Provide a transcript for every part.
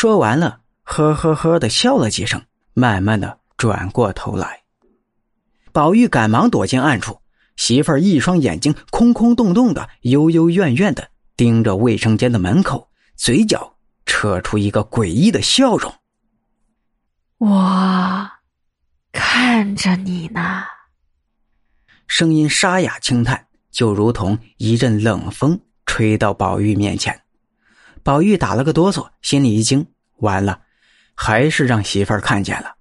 说完了，呵呵呵的笑了几声，慢慢的转过头来。宝玉赶忙躲进暗处，媳妇儿一双眼睛空空洞洞的，幽幽怨怨的盯着卫生间的门口，嘴角扯出一个诡异的笑容。我看着你呢。声音沙哑轻叹，就如同一阵冷风吹到宝玉面前。宝玉打了个哆嗦，心里一惊，完了，还是让媳妇儿看见了。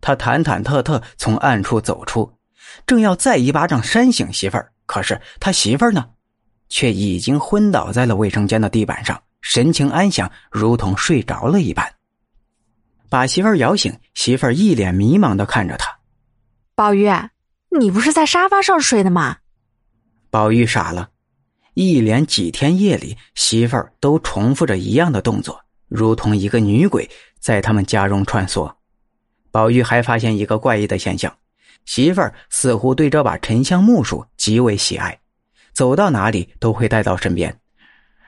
他忐忐忑忑从暗处走出，正要再一巴掌扇醒媳妇儿，可是他媳妇儿呢，却已经昏倒在了卫生间的地板上，神情安详，如同睡着了一般。把媳妇儿摇醒，媳妇儿一脸迷茫的看着他。宝玉，你不是在沙发上睡的吗？宝玉傻了，一连几天夜里，媳妇儿都重复着一样的动作，如同一个女鬼在他们家中穿梭。宝玉还发现一个怪异的现象，媳妇儿似乎对这把沉香木梳极为喜爱，走到哪里都会带到身边。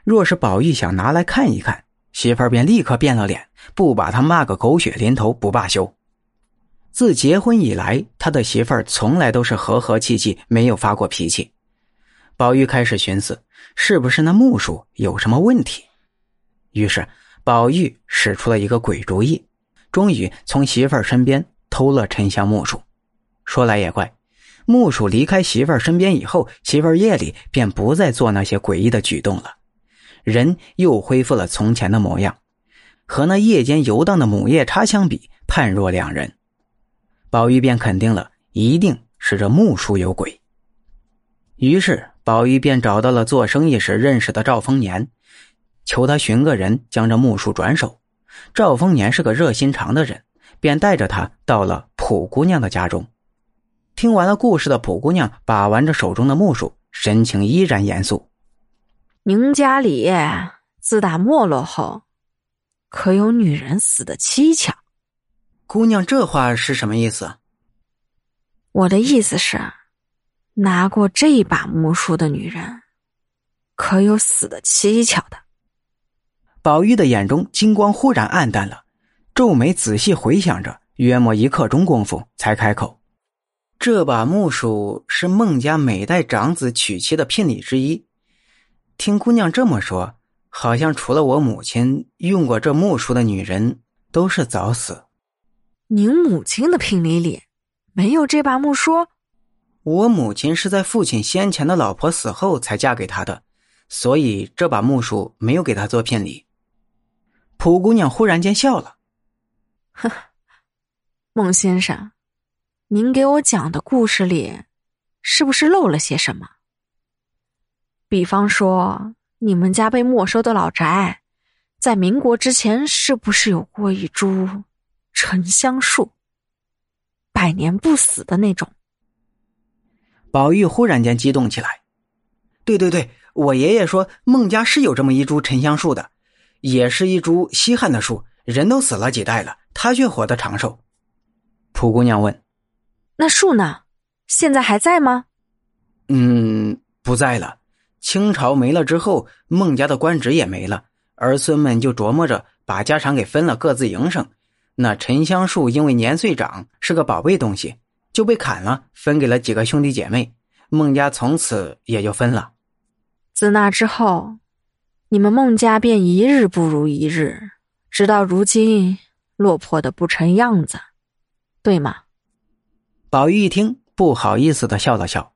若是宝玉想拿来看一看，媳妇儿便立刻变了脸，不把他骂个狗血淋头不罢休。自结婚以来，他的媳妇儿从来都是和和气气，没有发过脾气。宝玉开始寻思，是不是那木梳有什么问题？于是，宝玉使出了一个鬼主意。终于从媳妇儿身边偷了沉香木梳。说来也怪，木梳离开媳妇儿身边以后，媳妇儿夜里便不再做那些诡异的举动了，人又恢复了从前的模样，和那夜间游荡的母夜叉相比，判若两人。宝玉便肯定了，一定是这木梳有鬼。于是宝玉便找到了做生意时认识的赵丰年，求他寻个人将这木梳转手。赵丰年是个热心肠的人，便带着他到了普姑娘的家中。听完了故事的普姑娘把玩着手中的木梳，神情依然严肃。您家里自打没落后，可有女人死的蹊跷？姑娘这话是什么意思？我的意思是，拿过这把木梳的女人，可有死的蹊跷的？宝玉的眼中金光忽然暗淡了，皱眉仔细回想着，约莫一刻钟功夫才开口：“这把木梳是孟家每代长子娶妻的聘礼之一。听姑娘这么说，好像除了我母亲用过这木梳的女人都是早死。您母亲的聘礼里没有这把木梳？我母亲是在父亲先前的老婆死后才嫁给他的，所以这把木梳没有给他做聘礼。”蒲姑娘忽然间笑了，呵，孟先生，您给我讲的故事里，是不是漏了些什么？比方说，你们家被没收的老宅，在民国之前是不是有过一株沉香树，百年不死的那种？宝玉忽然间激动起来，对对对，我爷爷说孟家是有这么一株沉香树的。也是一株稀罕的树，人都死了几代了，它却活得长寿。蒲姑娘问：“那树呢？现在还在吗？”“嗯，不在了。清朝没了之后，孟家的官职也没了，儿孙们就琢磨着把家产给分了，各自营生。那沉香树因为年岁长，是个宝贝东西，就被砍了，分给了几个兄弟姐妹。孟家从此也就分了。自那之后。”你们孟家便一日不如一日，直到如今落魄的不成样子，对吗？宝玉一听，不好意思的笑了笑。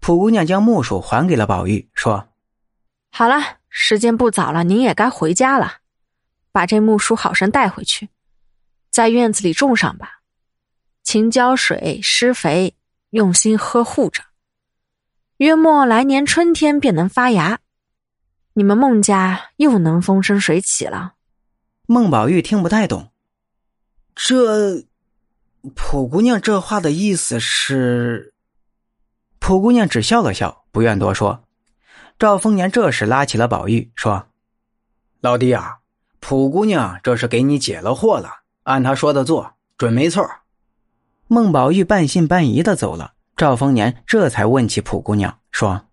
蒲姑娘将木梳还给了宝玉，说：“好了，时间不早了，您也该回家了。把这木梳好生带回去，在院子里种上吧，勤浇水施肥，用心呵护着，约莫来年春天便能发芽。”你们孟家又能风生水起了。孟宝玉听不太懂，这普姑娘这话的意思是？普姑娘只笑了笑，不愿多说。赵丰年这时拉起了宝玉，说：“老弟啊，普姑娘这是给你解了惑了，按她说的做，准没错。”孟宝玉半信半疑的走了。赵丰年这才问起蒲姑娘，说。